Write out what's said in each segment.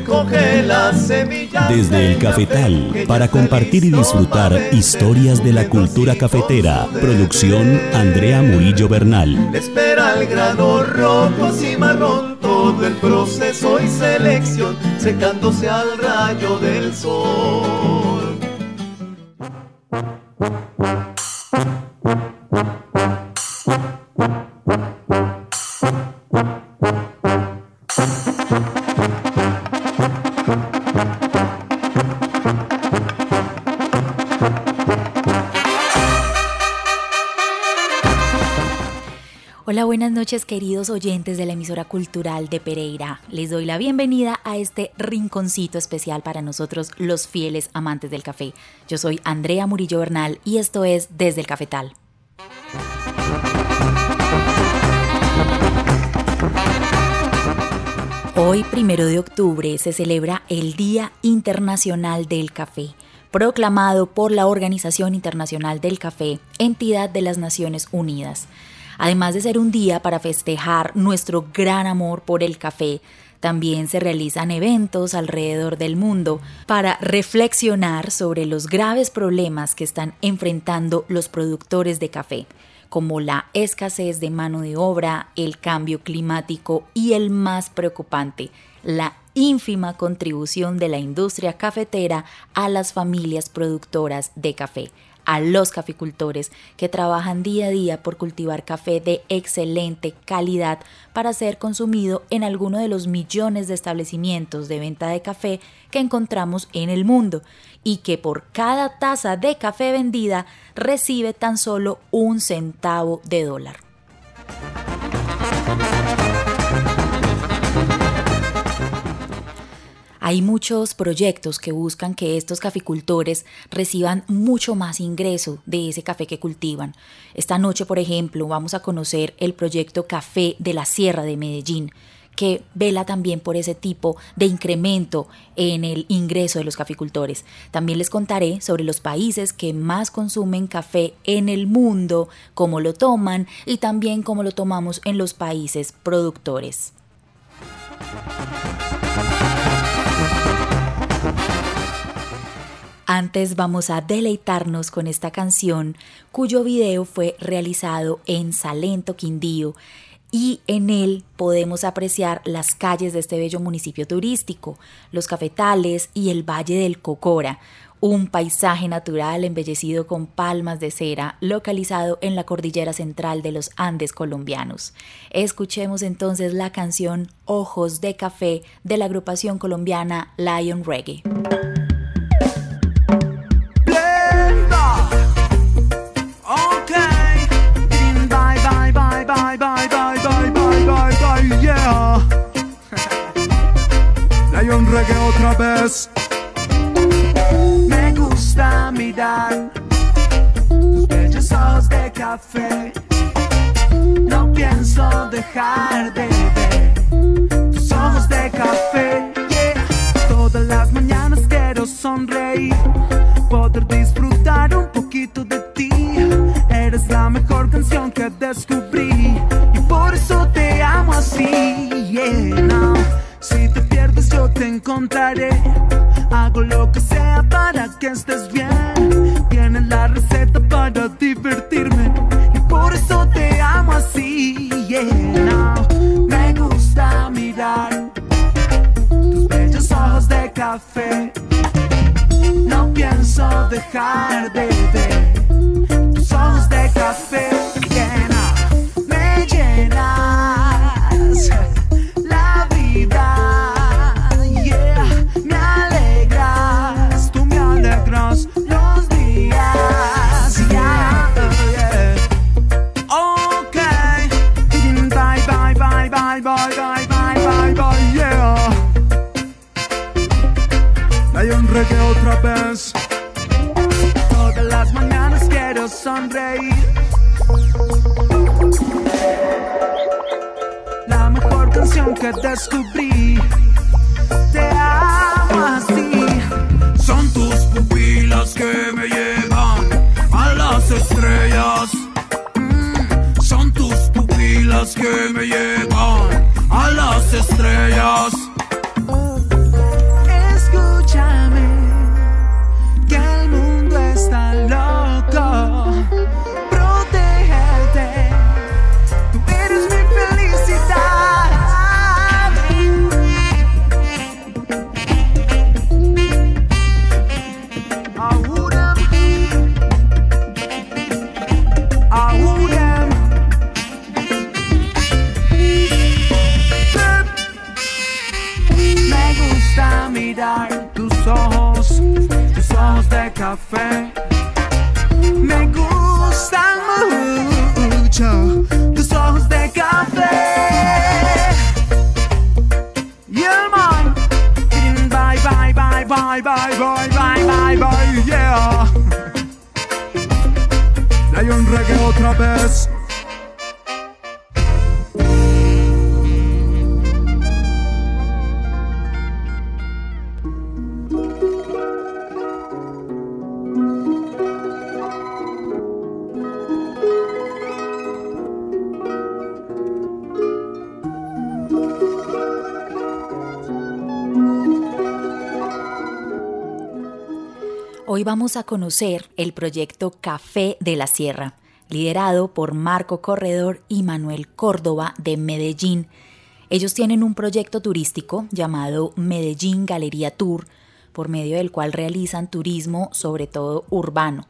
recoge las semillas. Desde el cafetal, para compartir y disfrutar historias de la cultura cafetera. Producción Andrea Murillo Bernal. Espera el grano rojo y marrón, todo el proceso y selección, secándose al rayo del sol. Hola, buenas noches queridos oyentes de la emisora cultural de Pereira. Les doy la bienvenida a este rinconcito especial para nosotros los fieles amantes del café. Yo soy Andrea Murillo Bernal y esto es Desde el Cafetal. Hoy, primero de octubre, se celebra el Día Internacional del Café, proclamado por la Organización Internacional del Café, entidad de las Naciones Unidas. Además de ser un día para festejar nuestro gran amor por el café, también se realizan eventos alrededor del mundo para reflexionar sobre los graves problemas que están enfrentando los productores de café, como la escasez de mano de obra, el cambio climático y el más preocupante, la ínfima contribución de la industria cafetera a las familias productoras de café a los caficultores que trabajan día a día por cultivar café de excelente calidad para ser consumido en alguno de los millones de establecimientos de venta de café que encontramos en el mundo y que por cada taza de café vendida recibe tan solo un centavo de dólar. Hay muchos proyectos que buscan que estos caficultores reciban mucho más ingreso de ese café que cultivan. Esta noche, por ejemplo, vamos a conocer el proyecto Café de la Sierra de Medellín, que vela también por ese tipo de incremento en el ingreso de los caficultores. También les contaré sobre los países que más consumen café en el mundo, cómo lo toman y también cómo lo tomamos en los países productores. Antes vamos a deleitarnos con esta canción cuyo video fue realizado en Salento, Quindío, y en él podemos apreciar las calles de este bello municipio turístico, los cafetales y el Valle del Cocora, un paisaje natural embellecido con palmas de cera localizado en la cordillera central de los Andes colombianos. Escuchemos entonces la canción Ojos de Café de la agrupación colombiana Lion Reggae. Café. No pienso dejar de ver descubrí, te amo así. Son tus pupilas que me llevan a las estrellas. Mm, son tus pupilas que me llevan a las estrellas. café. Me gustan mucho tus ojos de café. Y el man, bye, bye, bye, bye, bye, bye, bye, bye, bye, yeah. Hay un reggae otra vez. Hoy vamos a conocer el proyecto Café de la Sierra, liderado por Marco Corredor y Manuel Córdoba de Medellín. Ellos tienen un proyecto turístico llamado Medellín Galería Tour, por medio del cual realizan turismo, sobre todo urbano.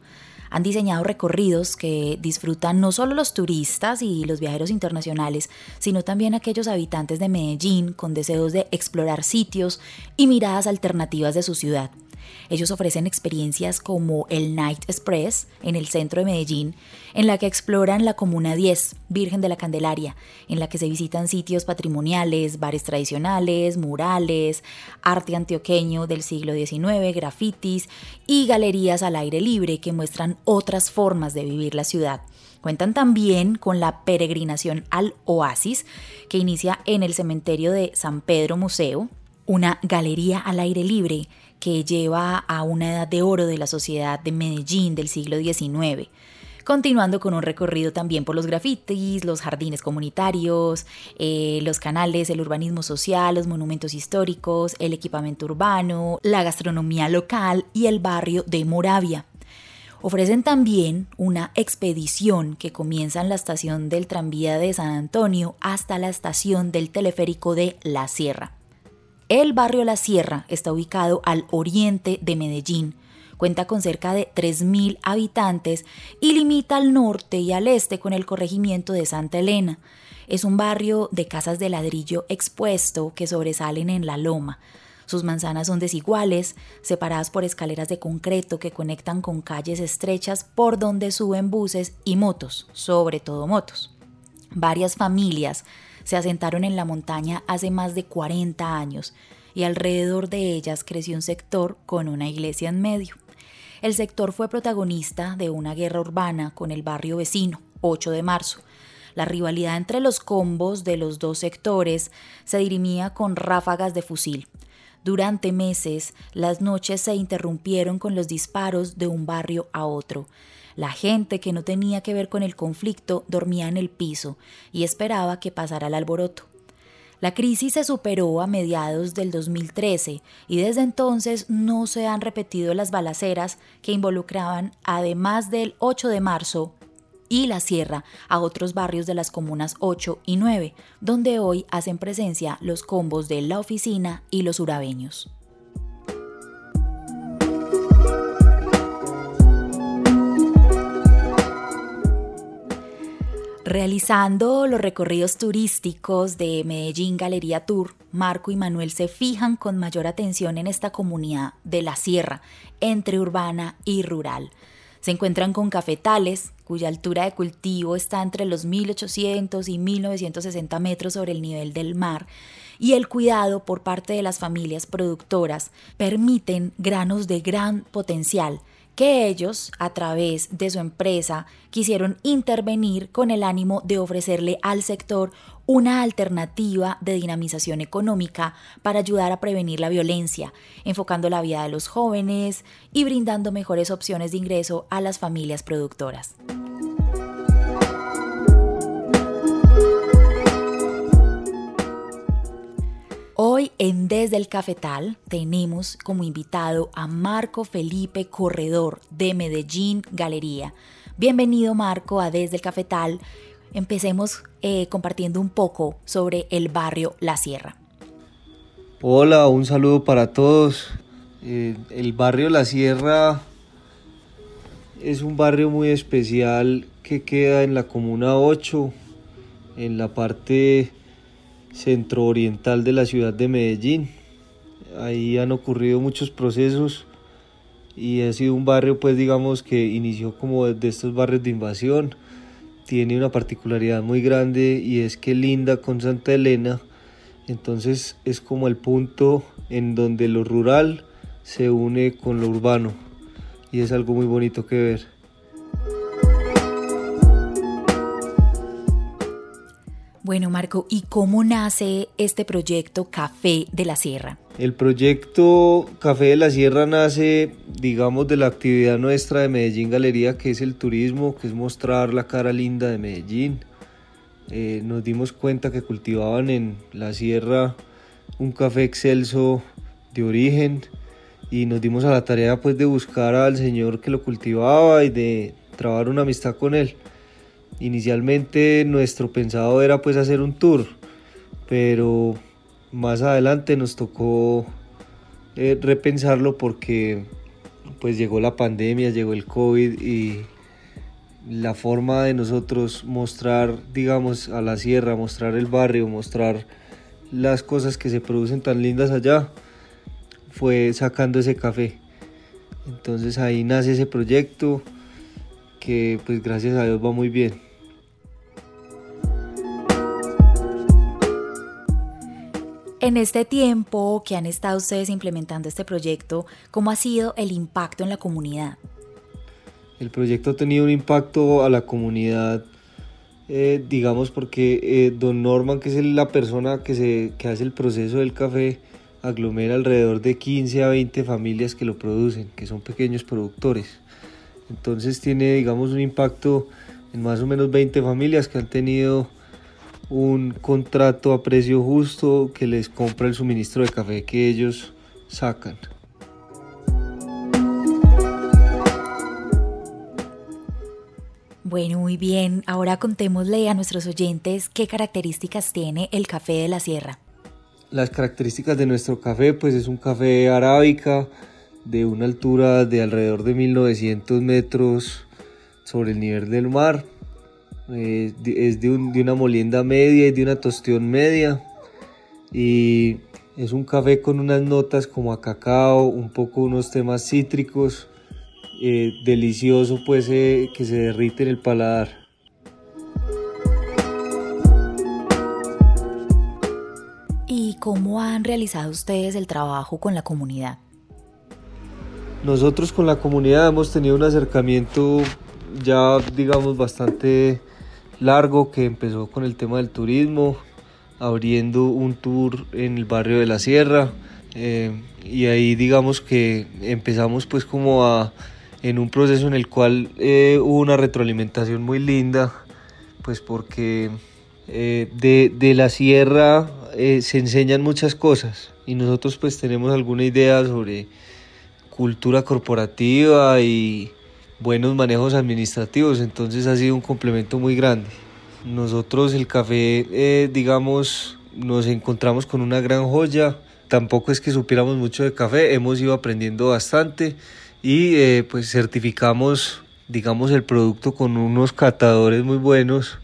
Han diseñado recorridos que disfrutan no solo los turistas y los viajeros internacionales, sino también aquellos habitantes de Medellín con deseos de explorar sitios y miradas alternativas de su ciudad. Ellos ofrecen experiencias como el Night Express en el centro de Medellín, en la que exploran la Comuna 10, Virgen de la Candelaria, en la que se visitan sitios patrimoniales, bares tradicionales, murales, arte antioqueño del siglo XIX, grafitis y galerías al aire libre que muestran otras formas de vivir la ciudad. Cuentan también con la peregrinación al Oasis, que inicia en el cementerio de San Pedro Museo, una galería al aire libre que lleva a una edad de oro de la sociedad de Medellín del siglo XIX continuando con un recorrido también por los grafitis, los jardines comunitarios, eh, los canales, el urbanismo social, los monumentos históricos, el equipamiento urbano, la gastronomía local y el barrio de Moravia. Ofrecen también una expedición que comienza en la estación del tranvía de San Antonio hasta la estación del teleférico de La Sierra. El barrio La Sierra está ubicado al oriente de Medellín, cuenta con cerca de 3.000 habitantes y limita al norte y al este con el corregimiento de Santa Elena. Es un barrio de casas de ladrillo expuesto que sobresalen en la loma. Sus manzanas son desiguales, separadas por escaleras de concreto que conectan con calles estrechas por donde suben buses y motos, sobre todo motos. Varias familias se asentaron en la montaña hace más de 40 años y alrededor de ellas creció un sector con una iglesia en medio. El sector fue protagonista de una guerra urbana con el barrio vecino, 8 de marzo. La rivalidad entre los combos de los dos sectores se dirimía con ráfagas de fusil. Durante meses, las noches se interrumpieron con los disparos de un barrio a otro. La gente que no tenía que ver con el conflicto dormía en el piso y esperaba que pasara el alboroto. La crisis se superó a mediados del 2013 y desde entonces no se han repetido las balaceras que involucraban, además del 8 de marzo y la sierra, a otros barrios de las comunas 8 y 9, donde hoy hacen presencia los combos de la oficina y los urabeños. Realizando los recorridos turísticos de Medellín Galería Tour, Marco y Manuel se fijan con mayor atención en esta comunidad de la sierra, entre urbana y rural. Se encuentran con cafetales, cuya altura de cultivo está entre los 1800 y 1960 metros sobre el nivel del mar, y el cuidado por parte de las familias productoras permiten granos de gran potencial que ellos, a través de su empresa, quisieron intervenir con el ánimo de ofrecerle al sector una alternativa de dinamización económica para ayudar a prevenir la violencia, enfocando la vida de los jóvenes y brindando mejores opciones de ingreso a las familias productoras. Hoy en Desde el Cafetal tenemos como invitado a Marco Felipe Corredor de Medellín Galería. Bienvenido Marco a Desde el Cafetal. Empecemos eh, compartiendo un poco sobre el barrio La Sierra. Hola, un saludo para todos. Eh, el barrio La Sierra es un barrio muy especial que queda en la Comuna 8, en la parte centro-oriental de la ciudad de Medellín. Ahí han ocurrido muchos procesos y ha sido un barrio pues digamos que inició como de estos barrios de invasión. Tiene una particularidad muy grande y es que linda con Santa Elena. Entonces es como el punto en donde lo rural se une con lo urbano y es algo muy bonito que ver. Bueno, Marco, ¿y cómo nace este proyecto Café de la Sierra? El proyecto Café de la Sierra nace, digamos, de la actividad nuestra de Medellín Galería, que es el turismo, que es mostrar la cara linda de Medellín. Eh, nos dimos cuenta que cultivaban en la sierra un café excelso de origen y nos dimos a la tarea pues de buscar al señor que lo cultivaba y de trabar una amistad con él. Inicialmente nuestro pensado era pues hacer un tour, pero más adelante nos tocó eh, repensarlo porque pues llegó la pandemia, llegó el COVID y la forma de nosotros mostrar, digamos, a la sierra, mostrar el barrio, mostrar las cosas que se producen tan lindas allá, fue sacando ese café. Entonces ahí nace ese proyecto que pues gracias a Dios va muy bien. En este tiempo que han estado ustedes implementando este proyecto, ¿cómo ha sido el impacto en la comunidad? El proyecto ha tenido un impacto a la comunidad, eh, digamos, porque eh, don Norman, que es la persona que, que hace el proceso del café, aglomera alrededor de 15 a 20 familias que lo producen, que son pequeños productores. Entonces tiene, digamos, un impacto en más o menos 20 familias que han tenido un contrato a precio justo que les compra el suministro de café que ellos sacan. Bueno, muy bien. Ahora contémosle a nuestros oyentes qué características tiene el café de la sierra. Las características de nuestro café, pues es un café arábica de una altura de alrededor de 1900 metros sobre el nivel del mar. Eh, es de, una molienda media y de una tostión media. Y es un café con unas notas como a cacao, un poco unos temas cítricos. Eh, delicioso pues eh, que se derrite en el paladar. ¿Y cómo han realizado ustedes el trabajo con la comunidad? Nosotros con la comunidad hemos tenido un acercamiento ya digamos bastante largo que empezó con el tema del turismo, abriendo un tour en el barrio de la Sierra eh, y ahí digamos que empezamos pues como a en un proceso en el cual eh, hubo una retroalimentación muy linda pues porque eh, de, de, la sierra se enseñan muchas cosas y nosotros pues tenemos alguna idea sobre cultura corporativa y buenos manejos administrativos, entonces ha sido un complemento muy grande. Nosotros el café, eh, digamos, nos encontramos con una gran joya, tampoco es que supiéramos mucho de café, hemos ido aprendiendo bastante y eh, pues certificamos, digamos, el producto con unos catadores muy buenos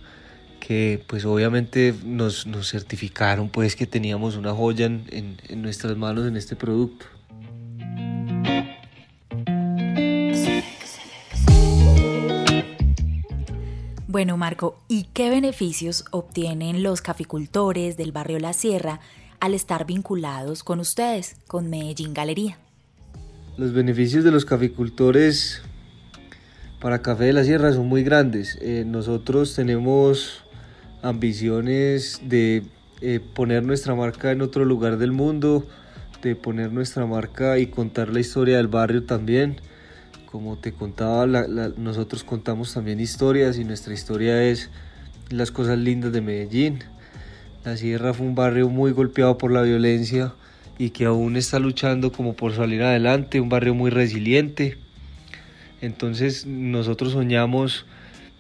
que pues obviamente nos, nos certificaron pues que teníamos una joya en, en nuestras manos en este producto. Bueno, Marco, ¿y qué beneficios obtienen los caficultores del barrio La Sierra al estar vinculados con ustedes, con Medellín Galería? Los beneficios de los caficultores para Café de la Sierra son muy grandes. Eh, nosotros tenemos ambiciones de eh, poner nuestra marca en otro lugar del mundo, de poner nuestra marca y contar la historia del barrio también. Como te contaba, nosotros contamos también historias y nuestra historia es las cosas lindas de Medellín. La Sierra fue un barrio muy golpeado por la violencia y que aún está luchando como por salir adelante, un barrio muy resiliente. Entonces nosotros soñamos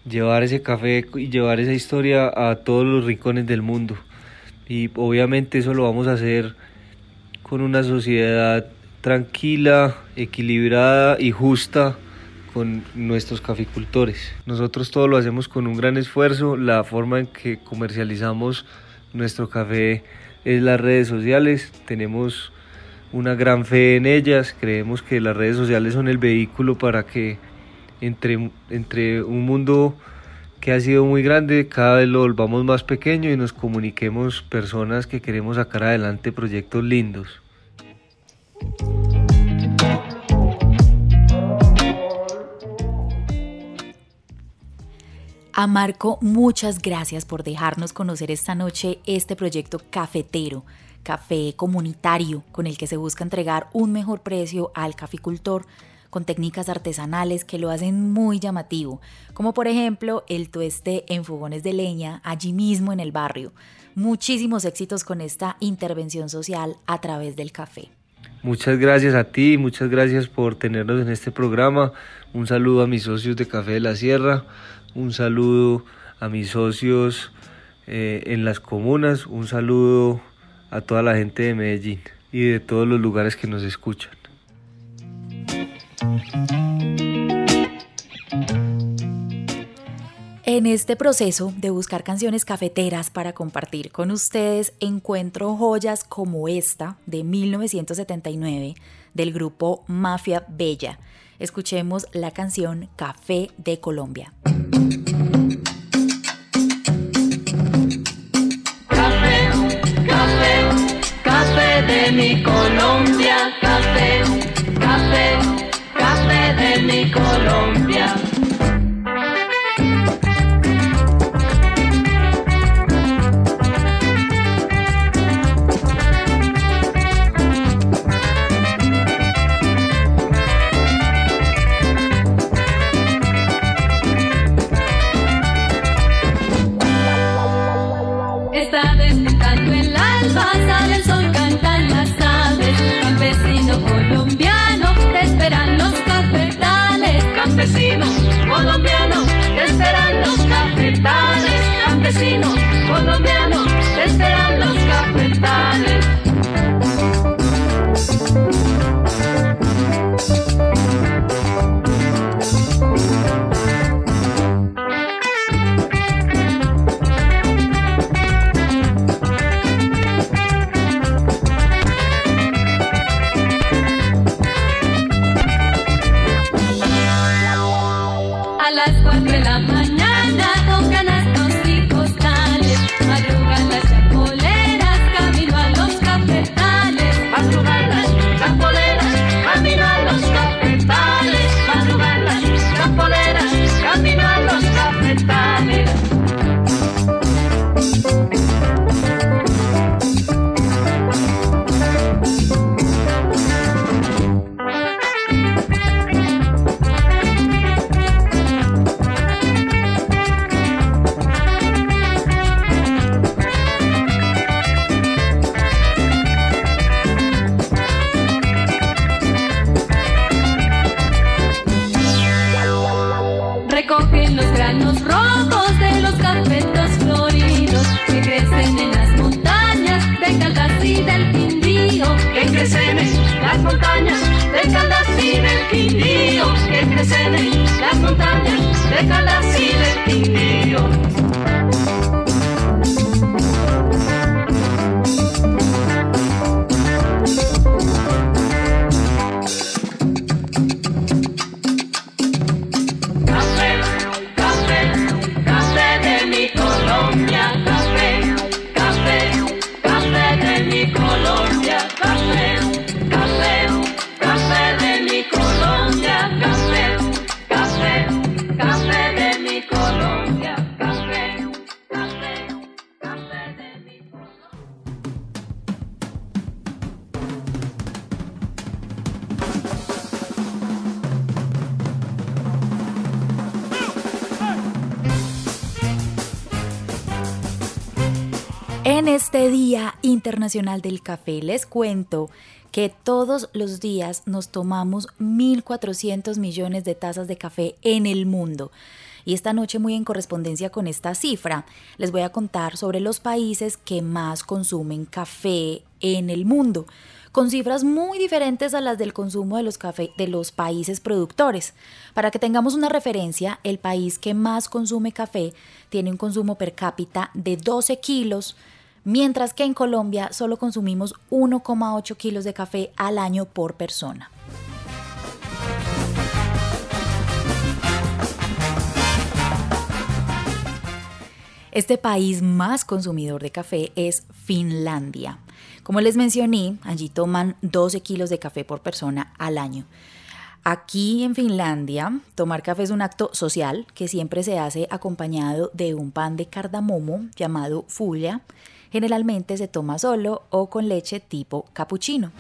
llevar ese café y llevar esa historia a todos los rincones del mundo. Y obviamente eso lo vamos a hacer con una sociedad tranquila, equilibrada y justa con nuestros caficultores. Nosotros todo lo hacemos con un gran esfuerzo. La forma en que comercializamos nuestro café es las redes sociales. Tenemos una gran fe en ellas. Creemos que las redes sociales son el vehículo para que entre, entre un mundo que ha sido muy grande, cada vez lo volvamos más pequeño y nos comuniquemos personas que queremos sacar adelante proyectos lindos. A Marco, muchas gracias por dejarnos conocer esta noche este proyecto cafetero, café comunitario, con el que se busca entregar un mejor precio al caficultor con técnicas artesanales que lo hacen muy llamativo, como por ejemplo el tueste en fogones de leña allí mismo en el barrio. Muchísimos éxitos con esta intervención social a través del café. Muchas gracias a ti, muchas gracias por tenernos en este programa. Un saludo a mis socios de Café de la Sierra, un saludo a mis socios eh, en las comunas, un saludo a toda la gente de Medellín y de todos los lugares que nos escuchan. En este proceso de buscar canciones cafeteras para compartir con ustedes, encuentro joyas como esta de 1979 del grupo Mafia Bella. Escuchemos la canción Café de Colombia. Café, café, café de mi Colombia, crecen en las montañas de Caldas y del Quindío. En este Día Internacional del Café les cuento que todos los días nos tomamos 1.400 millones de tazas de café en el mundo. Y esta noche, muy en correspondencia con esta cifra, les voy a contar sobre los países que más consumen café en el mundo, con cifras muy diferentes a las del consumo de los, café, de los países productores. Para que tengamos una referencia, el país que más consume café tiene un consumo per cápita de 12 kilos, mientras que en Colombia solo consumimos 1,8 kilos de café al año por persona. Este país más consumidor de café es Finlandia. Como les mencioné, allí toman 12 kilos de café por persona al año. Aquí en Finlandia, tomar café es un acto social que siempre se hace acompañado de un pan de cardamomo llamado fulla. Generalmente se toma solo o con leche tipo cappuccino.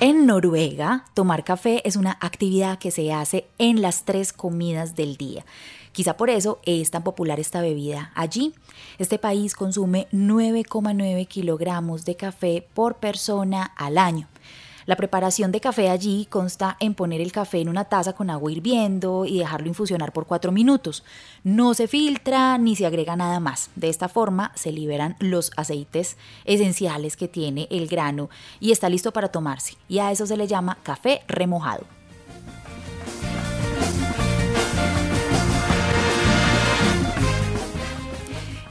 En Noruega, tomar café es una actividad que se hace en las tres comidas del día. Quizá por eso es tan popular esta bebida allí. Este país consume 9,9 kilogramos de café por persona al año. La preparación de café allí consta en poner el café en una taza con agua hirviendo y dejarlo infusionar por 4 minutos. No se filtra ni se agrega nada más. De esta forma se liberan los aceites esenciales que tiene el grano y está listo para tomarse. Y a eso se le llama café remojado.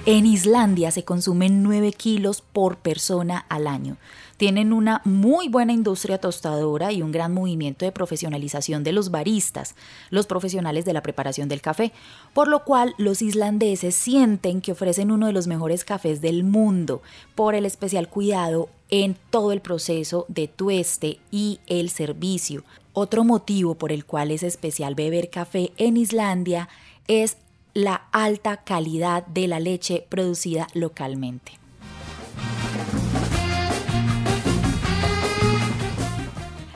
En Islandia se consumen 9 kilos por persona al año. Tienen una muy buena industria tostadora y un gran movimiento de profesionalización de los baristas, los profesionales de la preparación del café, por lo cual los islandeses sienten que ofrecen uno de los mejores cafés del mundo por el especial cuidado en todo el proceso de tueste y el servicio. Otro motivo por el cual es especial beber café en Islandia es la alta calidad de la leche producida localmente.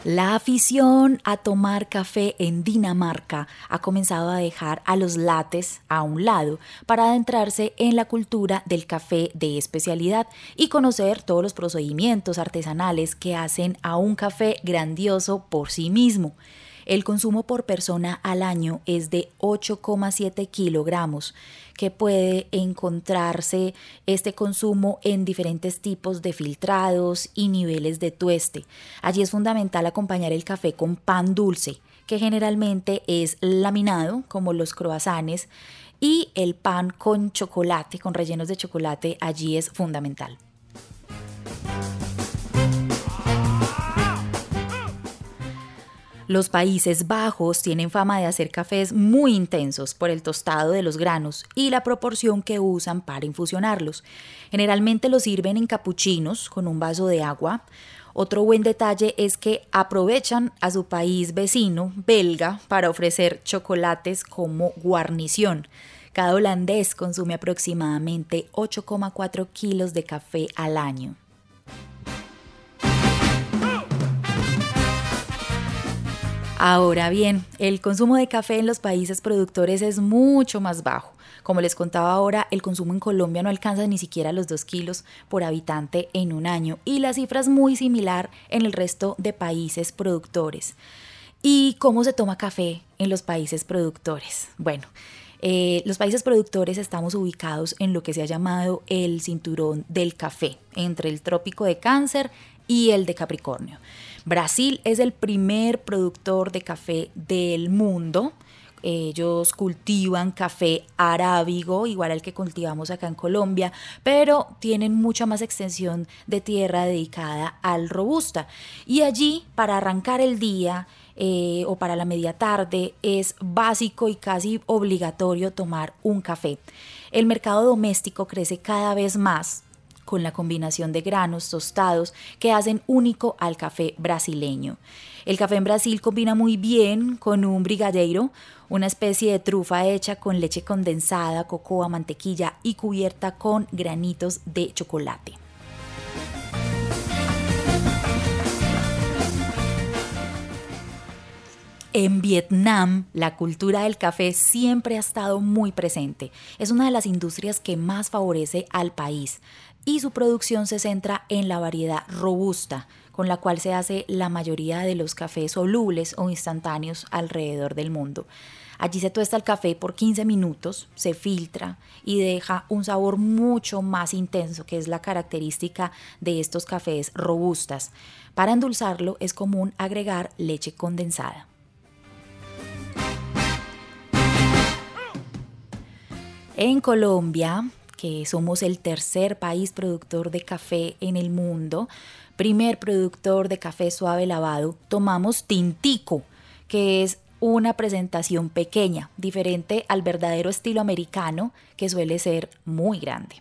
La afición a tomar café en Dinamarca ha comenzado a dejar a los lates a un lado para adentrarse en la cultura del café de especialidad y conocer todos los procedimientos artesanales que hacen a un café grandioso por sí mismo. El consumo por persona al año es de 8,7 kilogramos, que puede encontrarse este consumo en diferentes tipos de filtrados y niveles de tueste. Allí es fundamental acompañar el café con pan dulce, que generalmente es laminado, como los croissants, y el pan con chocolate, con rellenos de chocolate, allí es fundamental. Los Países Bajos tienen fama de hacer cafés muy intensos por el tostado de los granos y la proporción que usan para infusionarlos. Generalmente los sirven en capuchinos con un vaso de agua. Otro buen detalle es que aprovechan a su país vecino, belga, para ofrecer chocolates como guarnición. Cada holandés consume aproximadamente 8,4 kilos de café al año. Ahora bien, el consumo de café en los países productores es mucho más bajo. Como les contaba ahora, el consumo en Colombia no alcanza ni siquiera los 2 kilos por habitante en un año y la cifra es muy similar en el resto de países productores. ¿Y cómo se toma café en los países productores? Bueno, eh, los países productores estamos ubicados en lo que se ha llamado el cinturón del café, entre el trópico de Cáncer y el de Capricornio. Brasil es el primer productor de café del mundo. Ellos cultivan café arábigo, igual al que cultivamos acá en Colombia, pero tienen mucha más extensión de tierra dedicada al robusta. Y allí, para arrancar el día eh, o para la media tarde, es básico y casi obligatorio tomar un café. El mercado doméstico crece cada vez más con la combinación de granos tostados que hacen único al café brasileño. El café en Brasil combina muy bien con un brigadeiro, una especie de trufa hecha con leche condensada, cocoa, mantequilla y cubierta con granitos de chocolate. En Vietnam, la cultura del café siempre ha estado muy presente. Es una de las industrias que más favorece al país y su producción se centra en la variedad robusta, con la cual se hace la mayoría de los cafés solubles o instantáneos alrededor del mundo. Allí se tuesta el café por 15 minutos, se filtra y deja un sabor mucho más intenso, que es la característica de estos cafés robustas. Para endulzarlo es común agregar leche condensada. En Colombia, que somos el tercer país productor de café en el mundo, primer productor de café suave lavado, tomamos tintico, que es una presentación pequeña, diferente al verdadero estilo americano, que suele ser muy grande.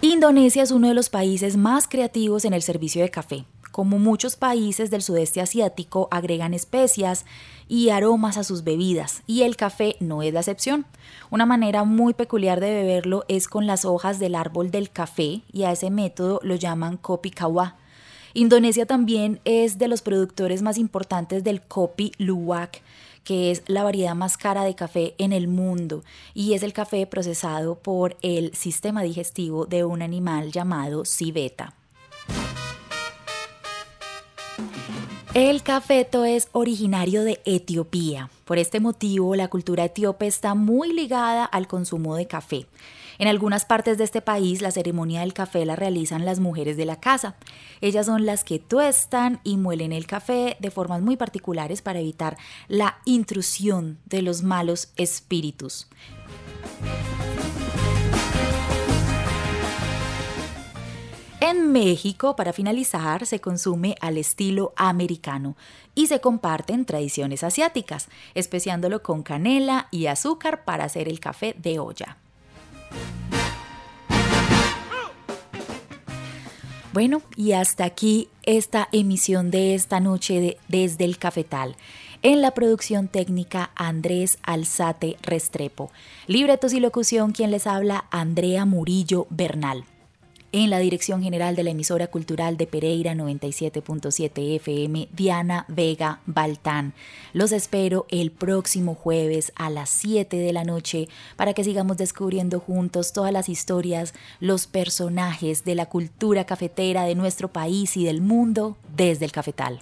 Indonesia es uno de los países más creativos en el servicio de café. Como muchos países del sudeste asiático, agregan especias y aromas a sus bebidas, y el café no es la excepción. Una manera muy peculiar de beberlo es con las hojas del árbol del café, y a ese método lo llaman kopi kawa. Indonesia también es de los productores más importantes del kopi luwak, que es la variedad más cara de café en el mundo y es el café procesado por el sistema digestivo de un animal llamado civeta. El cafeto es originario de Etiopía. Por este motivo, la cultura etíope está muy ligada al consumo de café. En algunas partes de este país, la ceremonia del café la realizan las mujeres de la casa. Ellas son las que tuestan y muelen el café de formas muy particulares para evitar la intrusión de los malos espíritus. En México, para finalizar, se consume al estilo americano y se comparten tradiciones asiáticas, especiándolo con canela y azúcar para hacer el café de olla. Bueno, y hasta aquí esta emisión de esta noche de Desde el Cafetal. En la producción técnica Andrés Alzate Restrepo. Libretos y locución quien les habla Andrea Murillo Bernal en la dirección general de la emisora cultural de Pereira 97.7 FM, Diana Vega Baltán. Los espero el próximo jueves a las 7 de la noche para que sigamos descubriendo juntos todas las historias, los personajes de la cultura cafetera de nuestro país y del mundo desde el cafetal.